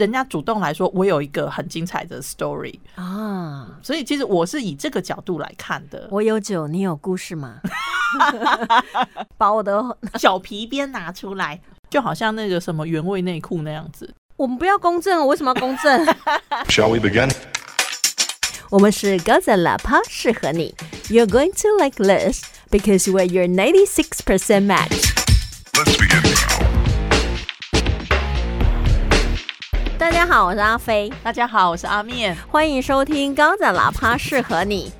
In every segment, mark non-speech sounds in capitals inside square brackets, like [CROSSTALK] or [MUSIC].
人家主动来说，我有一个很精彩的 story 啊，所以其实我是以这个角度来看的。我有酒，你有故事吗？[LAUGHS] 把我的小皮鞭拿出来，就好像那个什么原味内裤那样子。我们不要公正，为什么要公正？[LAUGHS] Shall we begin? 我们是高赞喇叭，适合你。You're going to like this because we're your 96% match. 大家好，我是阿飞，大家好，我是阿面。欢迎收听高赞喇叭，适合你。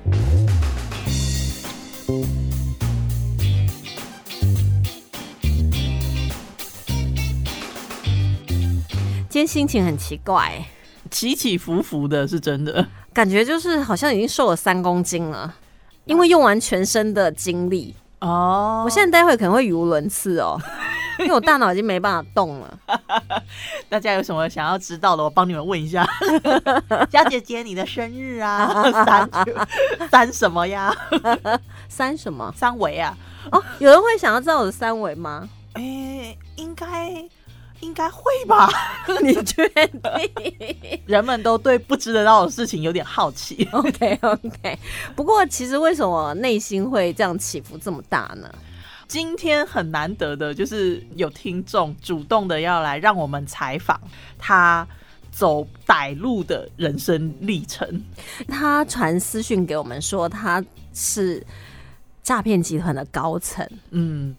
今天心情很奇怪，起起伏伏的，是真的。感觉就是好像已经瘦了三公斤了，因为用完全身的精力。哦我现在待会可能会语无伦次哦，因为我大脑已经没办法动了。[LAUGHS] 大家有什么想要知道的，我帮你们问一下。[LAUGHS] 小姐姐，你的生日啊，[LAUGHS] 三三什么呀？三什么？三维啊？哦，有人会想要知道我的三维吗？哎、应该应该会吧？你确定人们都对不知得到的事情有点好奇。？OK OK。不过其实为什么内心会这样起伏这么大呢？今天很难得的，就是有听众主动的要来让我们采访他走歹路的人生历程。他传私讯给我们说他是诈骗集团的高层，嗯，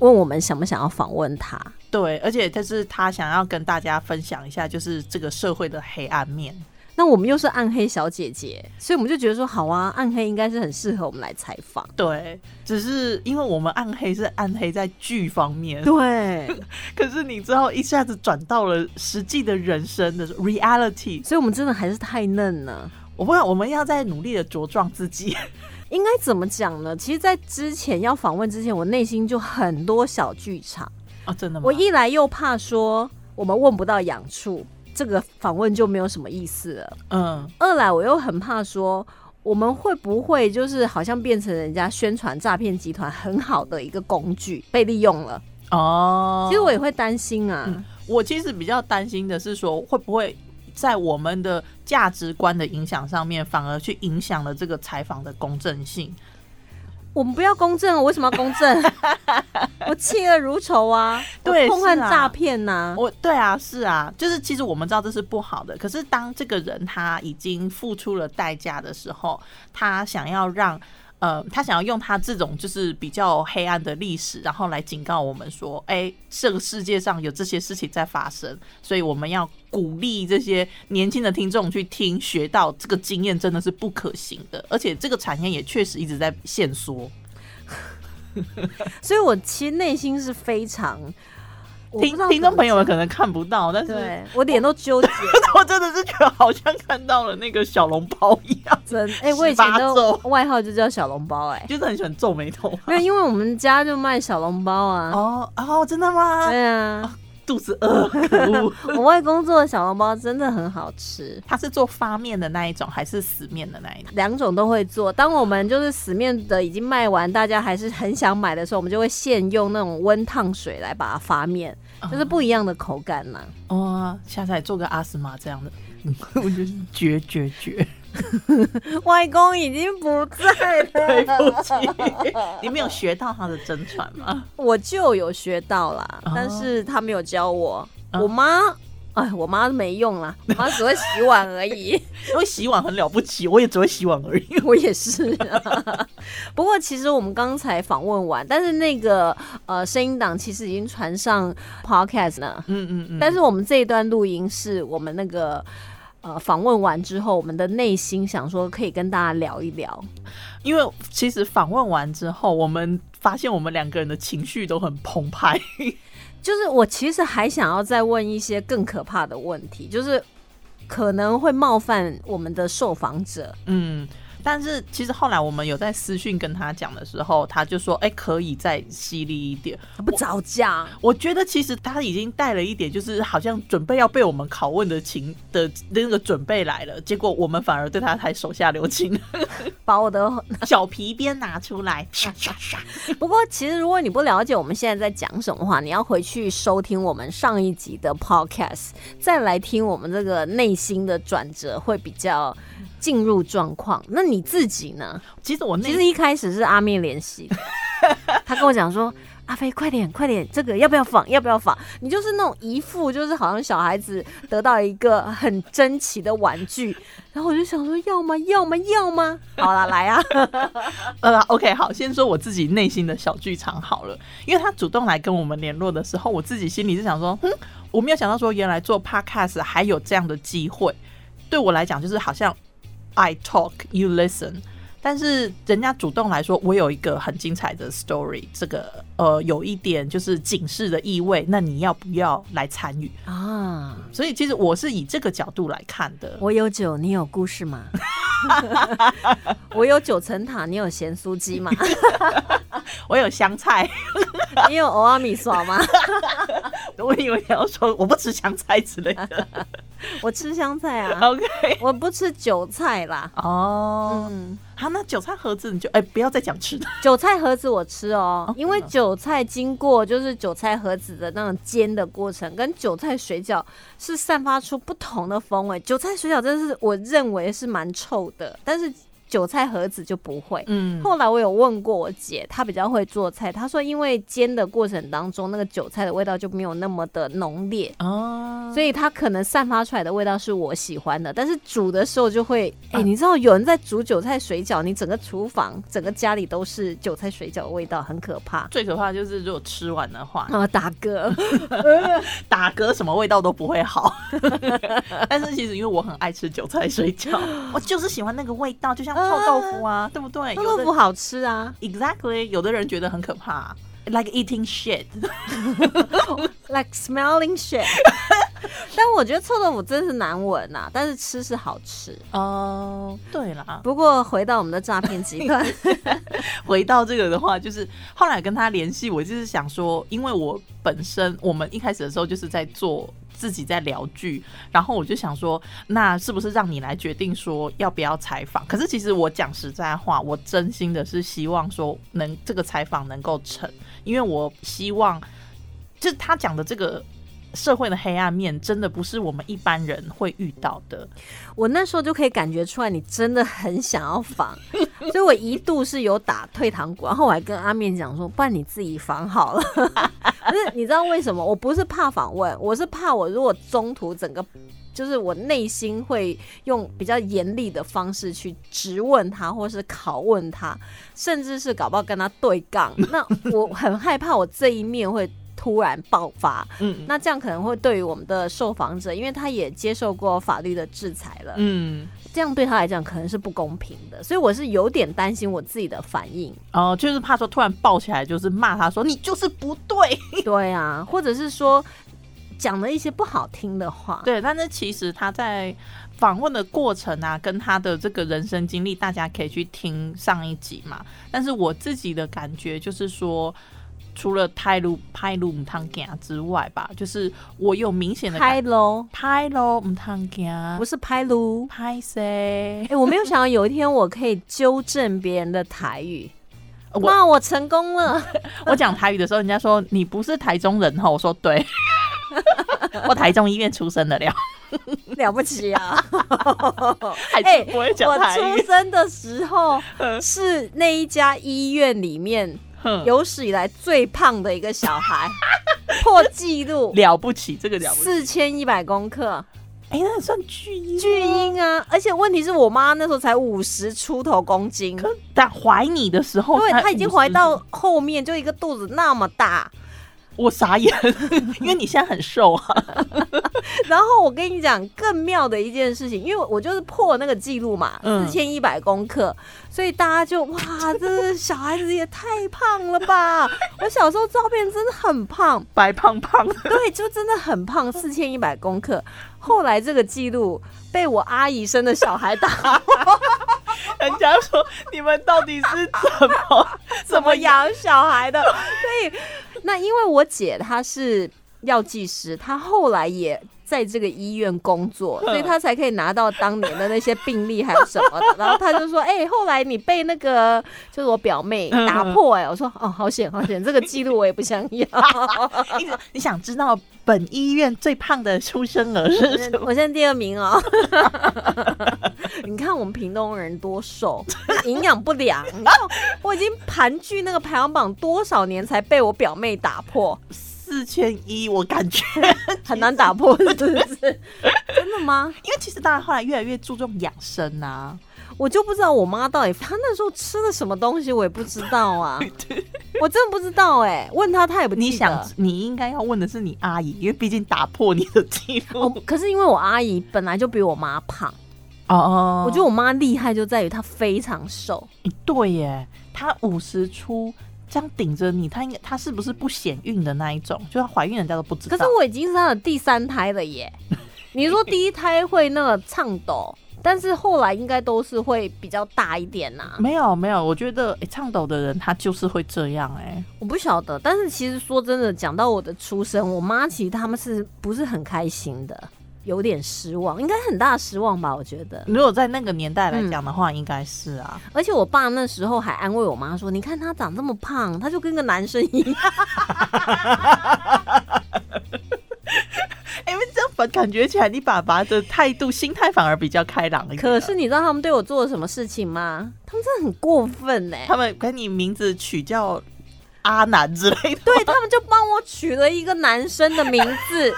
问我们想不想要访问他。对，而且就是他想要跟大家分享一下，就是这个社会的黑暗面。那我们又是暗黑小姐姐，所以我们就觉得说好啊，暗黑应该是很适合我们来采访。对，只是因为我们暗黑是暗黑在剧方面，对，[LAUGHS] 可是你知道一下子转到了实际的人生的 reality，所以我们真的还是太嫩了。我不知道我们要在努力的茁壮自己。[LAUGHS] 应该怎么讲呢？其实，在之前要访问之前，我内心就很多小剧场。啊，真的吗？我一来又怕说我们问不到痒处，这个访问就没有什么意思了；嗯，二来我又很怕说我们会不会就是好像变成人家宣传诈骗集团很好的一个工具被利用了。哦，其实我也会担心啊。嗯我其实比较担心的是说，会不会在我们的价值观的影响上面，反而去影响了这个采访的公正性？我们不要公正，我为什么要公正？[LAUGHS] 我弃恶如仇啊！对我痛恨诈骗呐。我对啊，是啊，就是其实我们知道这是不好的，可是当这个人他已经付出了代价的时候，他想要让。呃，他想要用他这种就是比较黑暗的历史，然后来警告我们说，哎、这个世界上有这些事情在发生，所以我们要鼓励这些年轻的听众去听，学到这个经验真的是不可行的，而且这个产业也确实一直在限缩。所以我其实内心是非常听听众朋友们可能看不到，但是我脸都纠结。[LAUGHS] 我真的是觉得好像看到了那个小笼包一样，真哎、我以前18的外号就叫小笼包哎、[LAUGHS] 就是很喜欢皱眉头。没有，因为我们家就卖小笼包啊。哦哦，真的吗？对啊，肚子饿，[LAUGHS] 可恶！[LAUGHS] 我外公做的小笼包真的很好吃，他是做发面的那一种，还是死面的那一种？两种都会做。当我们就是死面的已经卖完，大家还是很想买的时候，我们就会现用那种温烫水来把它发面，就是不一样的口感嘛、哦，下次来做个阿斯玛这样的，嗯 [LAUGHS] 我觉得是绝绝绝。[LAUGHS] 外公已经不在对了，不起，[LAUGHS] 你没有学到他的真传吗？我就有学到啦，哦但是他没有教我。哦我妈，哎，我妈没用啦，[LAUGHS] 我妈只会洗碗而已。因为洗碗很了不起，我也只会洗碗而已。我也是、不过其实我们刚才访问完，但是那个呃声音档其实已经传上 podcast 了。嗯嗯嗯。但是我们这一段录音是我们那个呃访问完之后，我们的内心想说可以跟大家聊一聊。因为其实访问完之后，我们发现我们两个人的情绪都很澎湃。[LAUGHS] 就是我其实还想要再问一些更可怕的问题，就是可能会冒犯我们的受访者。嗯，但是其实后来我们有在私讯跟他讲的时候，他就说：“哎、可以再犀利一点。不早讲，”我觉得其实他已经带了一点，就是好像准备要被我们拷问的情的那个准备来了，结果我们反而对他还手下留情，[LAUGHS] [LAUGHS] 把我的小皮鞭拿出来，[LAUGHS] 不过，其实如果你不了解我们现在在讲什么话，你要回去收听我们上一集的 podcast，再来听我们这个内心的转折，会比较进入状况。那你自己呢？其实我那其实一开始是阿面联系的，[LAUGHS] 他跟我讲说。阿飞，快点，快点，这个要不要仿？要不要仿？你就是那种一副就是好像小孩子得到一个很珍奇的玩具，[LAUGHS] 然后我就想说，要吗？要吗？要吗？好了，来啊！[LAUGHS] 呃，OK，好，先说我自己内心的小剧场好了，因为他主动来跟我们联络的时候，我自己心里是想说，嗯，我没有想到说原来做 Podcast 还有这样的机会，对我来讲就是好像 I talk you listen，但是人家主动来说，我有一个很精彩的 story，这个呃有一点就是警示的意味，那你要不要来参与？啊，所以其实我是以这个角度来看的。我有酒，你有故事吗？[LAUGHS] 我有九层塔，你有咸酥鸡吗？[LAUGHS] 我有香菜，[LAUGHS] 你有欧阿米耍吗？[LAUGHS] 我以为你要说我不吃香菜之类的。[LAUGHS] 我吃香菜啊，OK，我不吃韭菜啦。哦，嗯，好，那韭菜盒子你就哎、不要再讲吃的。韭菜盒子我吃哦哦，因为韭菜经过就是韭菜盒子的那种煎的过程，跟韭菜水饺是散发出不同的风味。韭菜水饺真的是我认为是蛮臭的，但是韭菜盒子就不会。嗯，后来我有问过我姐，她比较会做菜，她说因为煎的过程当中，那个韭菜的味道就没有那么的浓烈，哦，所以它可能散发出来的味道是我喜欢的，但是煮的时候就会，哎、你知道有人在煮韭菜水饺，你整个厨房、整个家里都是韭菜水饺的味道，很可怕。最可怕的就是如果吃完的话，啊，打嗝，[LAUGHS] 打嗝什么味道都不会好。[LAUGHS] 但是其实因为我很爱吃韭菜水饺，我就是喜欢那个味道，就像臭豆腐啊，对不对？臭豆腐好吃啊 exactly，有的人觉得很可怕。[LAUGHS] Like eating shit，，like smelling shit。[LAUGHS] 但我觉得臭豆腐真是难闻呐、但是吃是好吃。哦，对啦，不过回到我们的诈骗集团，[LAUGHS] 回到这个的话，就是后来跟他联系，我就是想说，因为我本身我们一开始的时候就是在做自己在聊剧，然后我就想说，那是不是让你来决定说要不要采访？可是其实我讲实在话，我真心的是希望说能这个采访能够成，因为我希望就是他讲的这个。社会的黑暗面真的不是我们一般人会遇到的，我那时候就可以感觉出来，你真的很想要防，[LAUGHS] 所以我一度是有打退堂鼓，然后我还跟阿面讲说，不然你自己防好了。[LAUGHS] 可是你知道为什么？我不是怕访问，我是怕我如果中途整个。就是我内心会用比较严厉的方式去质问他，或是拷问他，甚至是搞不好跟他对杠。那我很害怕我这一面会突然爆发，嗯那这样可能会对于我们的受访者，因为他也接受过法律的制裁了，嗯，这样对他来讲可能是不公平的，所以我是有点担心我自己的反应。哦、就是怕说突然爆起来，就是骂他说你就是不对，[LAUGHS] 对啊，或者是说讲了一些不好听的话。对，但是其实他在访问的过程啊，跟他的这个人生经历，大家可以去听上一集嘛。但是我自己的感觉就是说，除了拍路拍路唔汤行之外吧，就是我有明显的拍感喽，拍喽唔汤行，不是拍路。拍谁哎、？我没有想到有一天我可以纠正别人的台语。我哇，我成功了！[LAUGHS] 我讲台语的时候，人家说你不是台中人哈，我说对，[LAUGHS] 我台中医院出生的了，[LAUGHS] 了不起啊！哎是不会讲我。出生的时候是那一家医院里面哼有史以来最胖的一个小孩，[LAUGHS] 破纪录，了不起，这个了不起。四千一百公克，哎、那算巨婴，巨婴啊！而且问题是我妈那时候才五十出头公斤，可但怀你的时候，才对她已经怀到后面就一个肚子那么大。我傻眼，[LAUGHS] 因为你现在很瘦啊。[LAUGHS] 然后我跟你讲更妙的一件事情，因为我就是破那个记录嘛，嗯四千一百公克，所以大家就哇，这小孩子也太胖了吧！我小时候照片真的很胖，白胖胖的，对，就真的很胖，四千一百公克。后来这个记录被我阿姨生的小孩打破，[LAUGHS] 人家说你们到底是怎么怎么？养小孩的？所以，那因为我姐她是药剂师，她后来也在这个医院工作，所以她才可以拿到当年的那些病历还有什么的。然后她就说：“哎、后来你被那个就是我表妹打破、哎，我说哦，好险好险，这个记录我也不想要。[LAUGHS] 你你想知道本医院最胖的出生儿是什么？我现在第二名哦。[LAUGHS] 你看我们屏东人多瘦，营养不良。你看我已经盘踞那个排行榜多少年，才被我表妹打破，四千一，我感觉，很难打破，是不是？真的吗？因为其实大家后来越来越注重养生啊。我就不知道我妈到底她那时候吃了什么东西，我也不知道啊。[LAUGHS] 我真的不知道哎、问她她也不你想，你应该要问的是你阿姨，因为毕竟打破你的记录。哦，可是因为我阿姨本来就比我妈胖，哦我觉得我妈厉害就在于她非常瘦。得对耶，她五十出这样顶着你，她应该她是不是不显孕的那一种？就她怀孕人家都不知道。可是我已经是她的第三胎了耶。[LAUGHS] 你说第一胎会那个颤抖，但是后来应该都是会比较大一点呐、没有没有，我觉得诶倡导的人他就是会这样哎。我不晓得，但是其实说真的，讲到我的出生，我妈其实他们是不是很开心的？有点失望，应该很大失望吧？我觉得。如果在那个年代来讲的话，应该是啊。而且我爸那时候还安慰我妈说：“你看他长这么胖，他就跟个男生一样。[LAUGHS] 因为这样反感觉起来，你爸爸的态度、心态反而比较开朗一”点。可是你知道他们对我做了什么事情吗？他们真的很过分呢、他们给你名字取叫阿南之类的，对他们就帮我取了一个男生的名字，，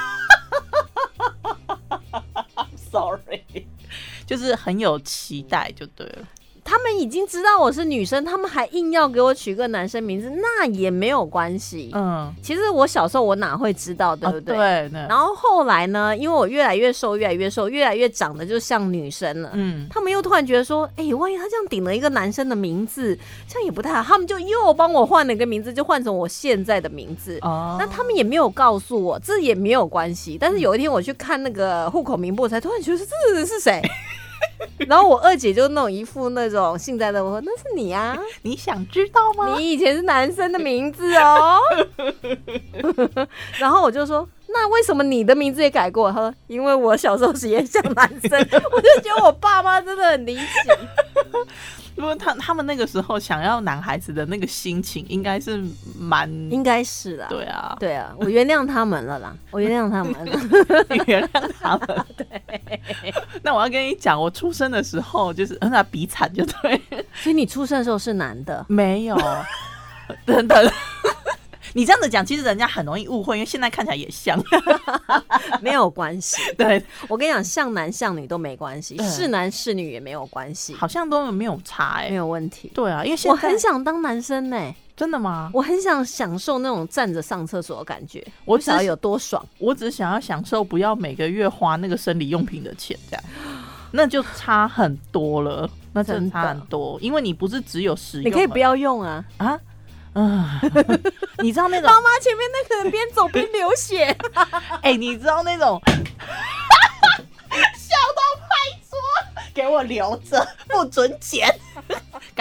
[LAUGHS] sorry，就是很有期待就对了。他们已经知道我是女生，他们还硬要给我取个男生名字，那也没有关系。嗯，其实我小时候我哪会知道，对不对？对对，然后后来呢，因为我越来越瘦，越来越瘦，越来越长得就像女生了。嗯，他们又突然觉得说，哎、万一他这样顶了一个男生的名字，这样也不太好。他们就又帮我换了一个名字，就换成我现在的名字。哦那他们也没有告诉我，这也没有关系。但是有一天我去看那个户口名簿，我才突然觉得这人是谁。[LAUGHS] 然后我二姐就那种一副那种幸灾乐祸，那是你啊，[LAUGHS] 你想知道吗？你以前是男生的名字哦。[LAUGHS] 然后我就说，那为什么你的名字也改过？他说，因为我小时候是也像男生。[LAUGHS] 我就觉得我爸妈真的很离奇。[LAUGHS] 因为他他们那个时候想要男孩子的那个心情，应该是蛮应该是啦。对啊，对啊，我原谅他们了啦，[LAUGHS] 我原谅他们了。你原谅他们。对，那我要跟你讲，我出生的时候就是嗯那比惨就对，所以你出生的时候是男的，没有，等等。你这样子讲，其实人家很容易误会，因为现在看起来也像。[LAUGHS] 没有关系。[LAUGHS] 对，我跟你讲，像男像女都没关系，是男是女也没有关系，好像都没有差哎、没有问题。对啊，因为现在我很想当男生呢、真的吗？我很想享受那种站着上厕所的感觉，我只是不晓得有多爽。我只想要享受，不要每个月花那个生理用品的钱，这样，[GASPS] 那就差很多了。那真的差很多，因为你不是只有使用，你可以不要用啊！啊。嗯，[LAUGHS] 你知道那种妈妈前面那个人边走边流血，[LAUGHS] 哎、你知道那种 [LAUGHS] 笑到拍桌，给我留着，不准剪。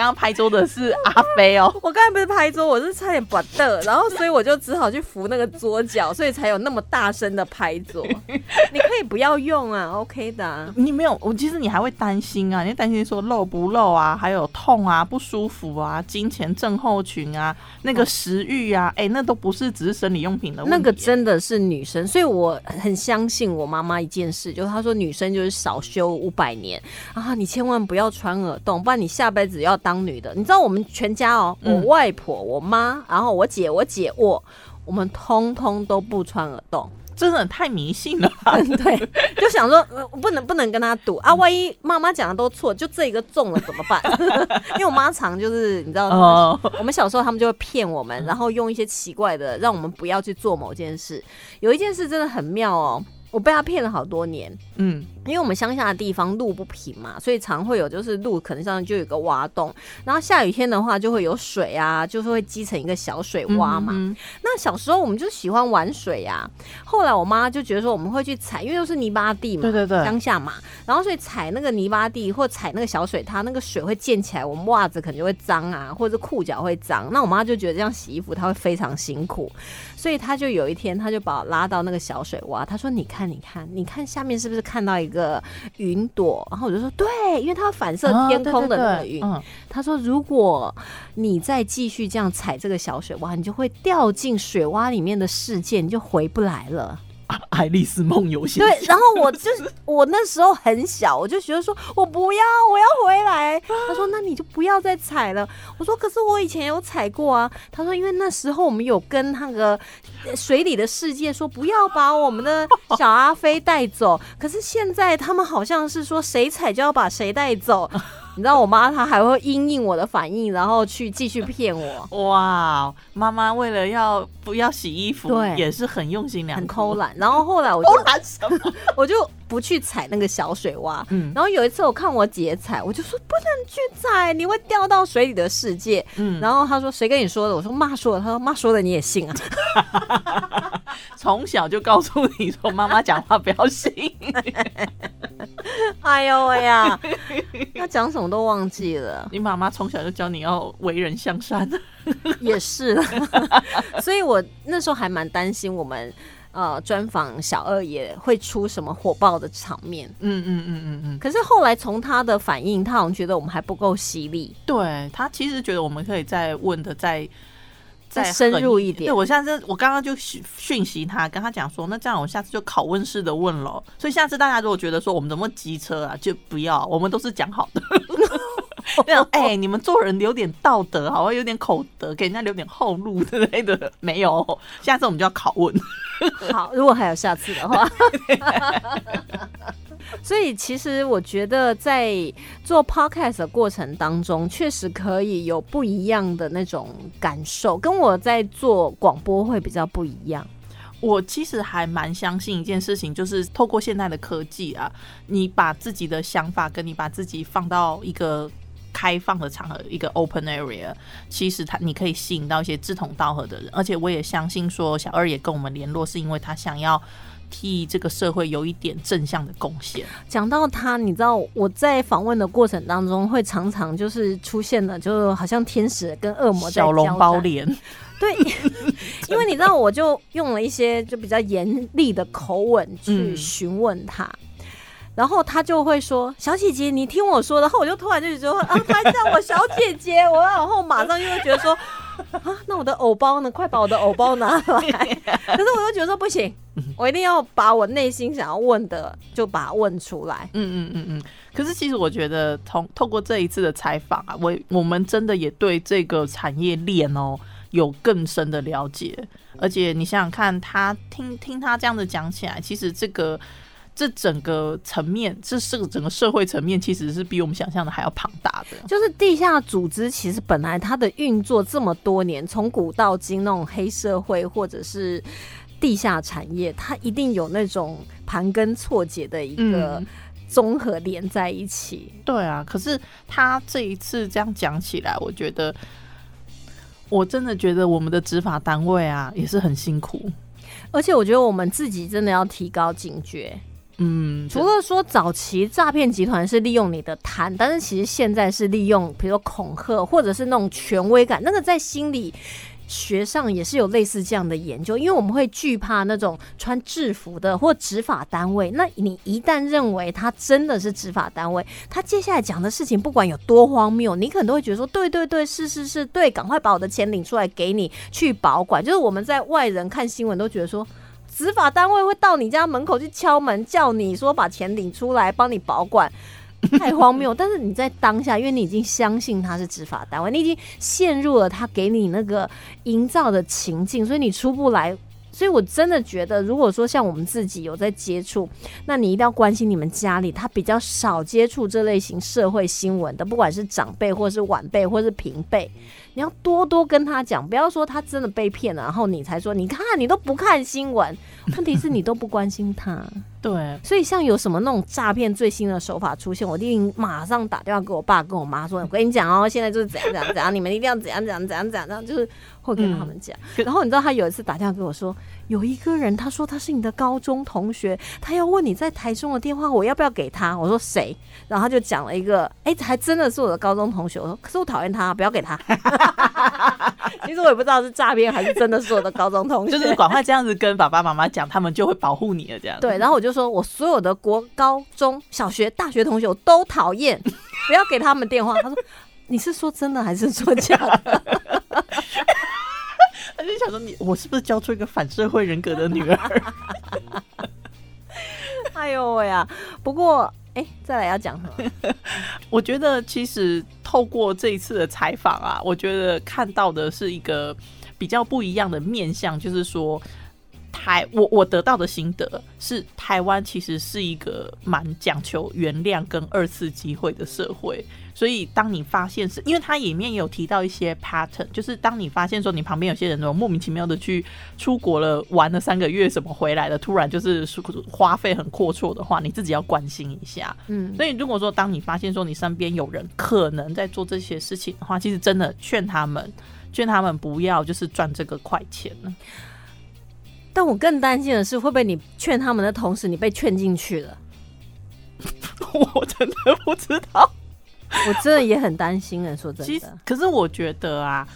刚刚拍桌的是阿飞哦，[LAUGHS] 我刚才不是拍桌，我是差点把的，然后所以我就只好去扶那个桌角，所以才有那么大声的拍桌。[LAUGHS] 你可以不要用啊，OK 的啊、你没有，我其实你还会担心啊，你担心说漏不漏啊，还有痛啊、不舒服啊、金钱症候群啊、那个食欲啊，哎、那都不是只是生理用品的问题。那个真的是女生，所以我很相信我妈妈一件事，就是她说女生就是少修五百年啊，你千万不要穿耳洞，不然你下辈子要当女的。你知道我们全家哦，我嗯外婆、我妈，然后我姐、我姐我，我们通通都不穿耳洞。真的太迷信了吧。[LAUGHS] 对，就想说，呃，不能不能跟他赌啊，万一妈妈讲的都错，就这一个中了怎么办？[LAUGHS] 因为我妈常就是你知道，哦我们小时候他们就会骗我们，然后用一些奇怪的让我们不要去做某件事。有一件事真的很妙哦，我被他骗了好多年。嗯，因为我们乡下的地方路不平嘛，所以常会有就是路可能上就有个挖洞，然后下雨天的话就会有水啊，就是会积成一个小水洼嘛。嗯那小时候我们就喜欢玩水呀、后来我妈就觉得说我们会去踩，因为都是泥巴地嘛，对对对乡下嘛，然后所以踩那个泥巴地或踩那个小水它，那个水会溅起来，我们袜子可能就会脏啊，或者是裤脚会脏。那我妈就觉得这样洗衣服她会非常辛苦，所以她就有一天她就把我拉到那个小水洼，她说：“你看，你看，你看下面是不是看到一个云朵？”然后我就说：“对，因为它会反射天空的那个云。嗯，他说：“如果你再继续这样踩这个小水洼，你就会掉进水洼里面的世界，你就回不来了。啊爱丽丝梦游仙对，然后我就是 [LAUGHS] 我那时候很小，我就觉得说我不要，我要回来。他说：“那你就不要再踩了。”我说：“可是我以前有踩过啊。”他说：“因为那时候我们有跟那个呃水里的世界说不要把我们的小阿飞带走，可是现在他们好像是说谁踩就要把谁带走。”你知道我妈她还会因应我的反应，然后去继续骗我。哇，妈妈为了要不要洗衣服，对也是很用心良苦，很偷懒，然后后来我就偷懒什么？[LAUGHS] 我就不去踩那个小水洼。嗯然后有一次我看我姐踩，我就说不能去踩，你会掉到水里的世界。嗯，然后她说谁跟你说的？我说妈说的。她说妈说的你也信啊？[LAUGHS] 从小就告诉你说，妈妈讲话不要信。[LAUGHS] 哎呦喂呀，[LAUGHS] 要讲什么都忘记了，你妈妈从小就教你要为人向善。[LAUGHS] 也是了。所以我那时候还蛮担心我们。呃，专访小二也会出什么火爆的场面？嗯嗯嗯嗯嗯，可是后来从他的反应，他好像觉得我们还不够犀利。对他其实觉得我们可以再问的再再深入一点对我下次我刚刚就讯讯息他，跟他讲说，那这样我下次就拷问式的问了。所以下次大家如果觉得说我们怎么机车啊，就不要，我们都是讲好的。[LAUGHS] 那种哎、你们做人留点道德，好像有点口德，给人家留点后路之类的。[LAUGHS] 没有，下次我们就要拷问。好，如果还有下次的话。[LAUGHS] 所以其实我觉得在做 podcast 的过程当中，确实可以有不一样的那种感受，跟我在做广播会比较不一样。我其实还蛮相信一件事情，就是透过现在的科技啊，你把自己的想法跟你把自己放到一个开放的场合，一个 open area，其实他你可以吸引到一些志同道合的人，而且我也相信说小二也跟我们联络，是因为他想要替这个社会有一点正向的贡献。讲到他，你知道我在访问的过程当中，会常常就是出现的，就好像天使跟恶魔在小笼包脸，对，[LAUGHS] 因为你知道，我就用了一些就比较严厉的口吻去嗯询问他。然后他就会说：“小姐姐，你听我说。”然后我就突然就觉得啊，他叫我小姐姐，我然后马上就会觉得说 [LAUGHS] 啊，那我的偶包呢？快把我的偶包拿来！[LAUGHS] 可是我又觉得说不行，[LAUGHS] 我一定要把我内心想要问的就把它问出来。嗯嗯嗯嗯。可是其实我觉得，从透过这一次的采访啊，我我们真的也对这个产业链哦有更深的了解。而且你想想看，他听听他这样子讲起来，其实这个这整个层面，这是个整个社会层面，其实是比我们想象的还要庞大的。就是地下组织，其实本来它的运作这么多年，从古到今那种黑社会或者是地下产业，它一定有那种盘根错节的一个嗯综合连在一起。对啊，可是他这一次这样讲起来，我觉得。我真的觉得我们的执法单位啊也是很辛苦，而且我觉得我们自己真的要提高警觉。嗯，除了说早期诈骗集团是利用你的贪，但是其实现在是利用比如说恐吓或者是那种权威感，那个在心理学上也是有类似这样的研究，因为我们会惧怕那种穿制服的或执法单位。那你一旦认为他真的是执法单位，他接下来讲的事情不管有多荒谬，你可能都会觉得说，对对对，是是是，对，赶快把我的钱领出来给你去保管。就是我们在外人看新闻都觉得说。执法单位会到你家门口去敲门，叫你说把钱领出来，帮你保管，[LAUGHS] 太荒谬。但是你在当下，因为你已经相信他是执法单位，你已经陷入了他给你那个营造的情境，所以你出不来。所以我真的觉得，如果说像我们自己有在接触，那你一定要关心你们家里他比较少接触这类型社会新闻的，不管是长辈或是晚辈或是平辈，你要多多跟他讲，不要说他真的被骗了，然后你才说，你看你都不看新闻，问题是你都不关心他。对，所以像有什么那种诈骗最新的手法出现，我一定马上打电话给我爸跟我妈说，我跟你讲哦，现在就是怎样怎样怎样，你们一定要怎样怎样怎样怎样，就是会跟他们讲。嗯然后你知道他有一次打电话给我说，有一个人他说他是你的高中同学，他要问你在台中的电话，我要不要给他？我说谁？然后他就讲了一个，哎、还真的是我的高中同学。我说可是我讨厌他，不要给他。[LAUGHS] 其实我也不知道是诈骗还是真的是我的高中同学，就是赶快这样子跟爸爸妈妈讲，他们就会保护你了。这样对，然后我就说，我所有的国高中小学、大学同学我都讨厌，[LAUGHS] 不要给他们电话。他说：“你是说真的还是说假的他就想说你，我是不是教出一个反社会人格的女儿？？” [LAUGHS] 哎呦喂呀！不过，哎、再来要讲什么？[LAUGHS] 我觉得其实透过这一次的采访啊，我觉得看到的是一个比较不一样的面向，就是说。台我我得到的心得是，台湾其实是一个蛮讲求原谅跟二次机会的社会，所以当你发现是因为它里面也有提到一些 pattern，就是当你发现说你旁边有些人怎么莫名其妙的去出国了玩了三个月，什么回来了，突然就是花费很阔绰的话，你自己要关心一下。嗯，所以如果说当你发现说你身边有人可能在做这些事情的话，其实真的劝他们，劝他们不要就是赚这个快钱了。但我更担心的是，会不会你劝他们的同时，你被劝进去了？[LAUGHS] 我真的不知道。[LAUGHS] 我真的也很担心啊！说真其实的，，可是我觉得啊，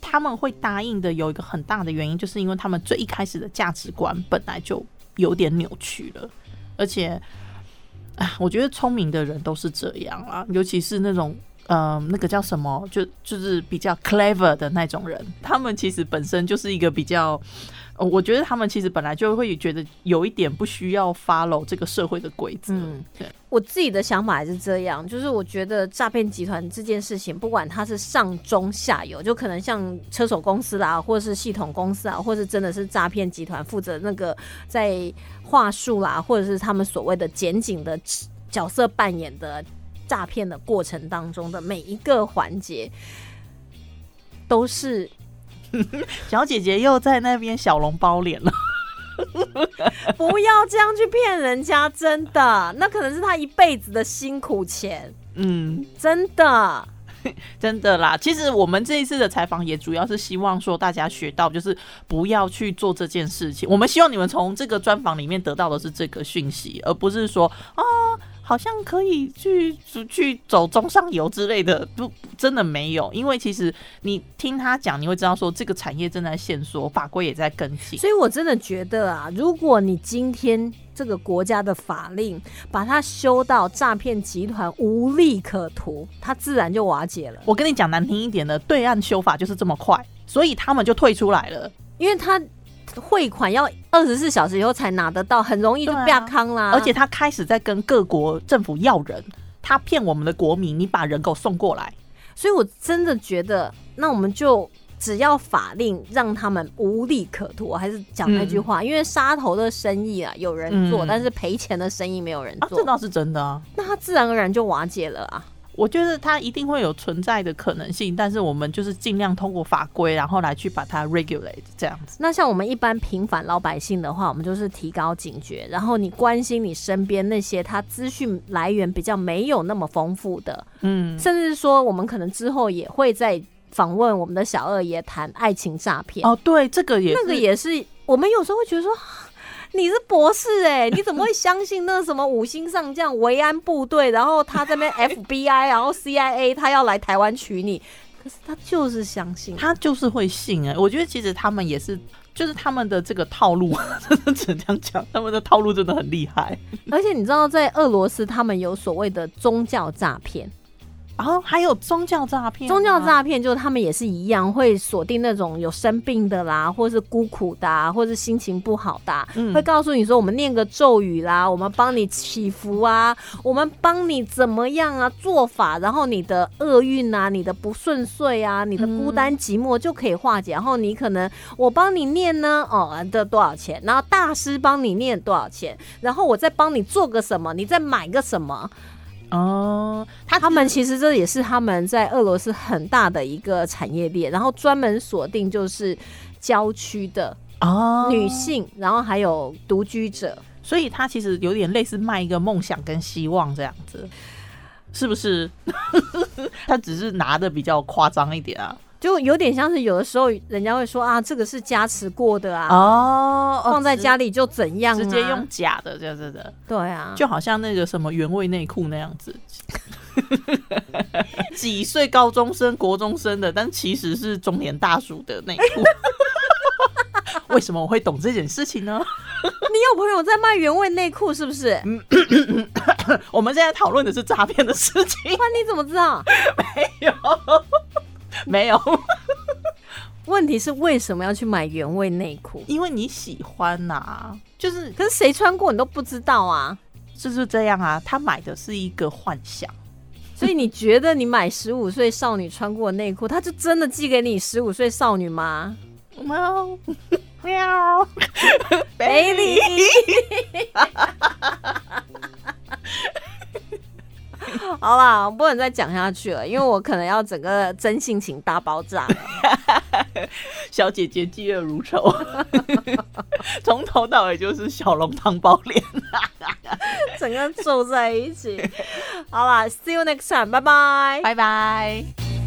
他们会答应的有一个很大的原因，就是因为他们最一开始的价值观本来就有点扭曲了，而且，啊，我觉得聪明的人都是这样啊，尤其是那种。嗯，那个叫什么？就就是比较 clever 的那种人，他们其实本身就是一个比较，呃我觉得他们其实本来就会觉得有一点不需要 follow 这个社会的规则。嗯对，我自己的想法还是这样，就是我觉得诈骗集团这件事情，不管它是上中下游，就可能像车手公司啦，或是系统公司啊，或是真的是诈骗集团负责那个在话术啦，或者是他们所谓的检警的角色扮演的诈骗的过程当中的每一个环节，都是 [LAUGHS] 小姐姐又在那边小笼包脸了。[LAUGHS] 不要这样去骗人家，真的，那可能是他一辈子的辛苦钱，嗯，真的。[LAUGHS] 真的啦，其实我们这一次的采访也主要是希望说大家学到，就是不要去做这件事情。我们希望你们从这个专访里面得到的是这个讯息，而不是说啊，好像可以去去走中上游之类的，不，真的没有。因为其实你听他讲，你会知道说这个产业正在限缩，法规也在跟进。所以我真的觉得啊，如果你今天这个国家的法令把它修到诈骗集团无利可图，它自然就瓦解了，我跟你讲难听一点的，对岸修法就是这么快，所以他们就退出来了。因为它汇款要二十四小时以后才拿得到，很容易就对啊被康啦。而且他开始在跟各国政府要人，他骗我们的国民，你把人给我送过来。所以我真的觉得，那我们就。只要法令让他们无利可图，我还是讲那句话，因为杀头的生意啊有人做，嗯但是赔钱的生意没有人啊，做，这倒是真的啊。那他自然而然就瓦解了啊。我觉得它一定会有存在的可能性，但是我们就是尽量通过法规，然后来去把它 regulate 这样子。那像我们一般平凡老百姓的话，我们就是提高警觉，然后你关心你身边那些他资讯来源比较没有那么丰富的，嗯，甚至说我们可能之后也会在访问我们的小二爷谈爱情诈骗，哦，对，这个也那个也是我们有时候会觉得说。你是博士哎、你怎么会相信那什么五星上将维安部队，然后他这边 [LAUGHS] FBI，然后 CIA，他要来台湾娶你？可是他就是相信，他就是会信哎、我觉得其实他们也是，就是他们的这个套路，[LAUGHS] 真的只能这样讲，他们的套路真的很厉害。而且你知道，在俄罗斯他们有所谓的宗教诈骗，然后还有宗教诈骗啊，宗教诈骗就是他们也是一样，会锁定那种有生病的啦，或是孤苦的、啊，或是心情不好的啊、嗯会告诉你说我们念个咒语啦，我们帮你祈福啊，我们帮你怎么样啊做法，然后你的厄运啊、你的不顺遂啊、你的孤单寂寞就可以化解。然后你可能我帮你念呢，哦，这多少钱？然后大师帮你念多少钱？然后我再帮你做个什么，你再买个什么？哦，他他们其实这也是他们在俄罗斯很大的一个产业链，然后专门锁定就是郊区的哦女，性，然后还有独居者。所以他其实有点类似卖一个梦想跟希望这样子，是不是？[LAUGHS] 他只是拿的比较夸张一点啊。就有点像是有的时候人家会说啊，这个是加持过的啊，哦放在家里就怎样、啊，直接用假的这样子的，对啊，就好像那个什么原味内裤那样子。[LAUGHS] 几岁高中生、国中生的，但其实是中年大叔的内裤。[LAUGHS] 为什么我会懂这件事情呢？你有朋友在卖原味内裤是不是？嗯 [COUGHS] 我们现在讨论的是诈骗的事情，那你怎么知道？[LAUGHS] 没有，[LAUGHS] 没有，[LAUGHS] 问题是为什么要去买原味内裤？因为你喜欢呐、就是可是谁穿过你都不知道啊，就是这样啊。他买的是一个幻想，所以你觉得你买十五岁少女穿过的内裤，他就真的寄给你十五岁少女吗？[LAUGHS] 喵喵，Baby，[LAUGHS] 好啦，我不能再讲下去了，因为我可能要整个真性情大爆炸了。[LAUGHS] 小姐姐嫉恶如仇，[LAUGHS] 从头到尾就是小龙汤包脸。整个皱在一起。好啦 s e e you next time，拜拜。拜拜。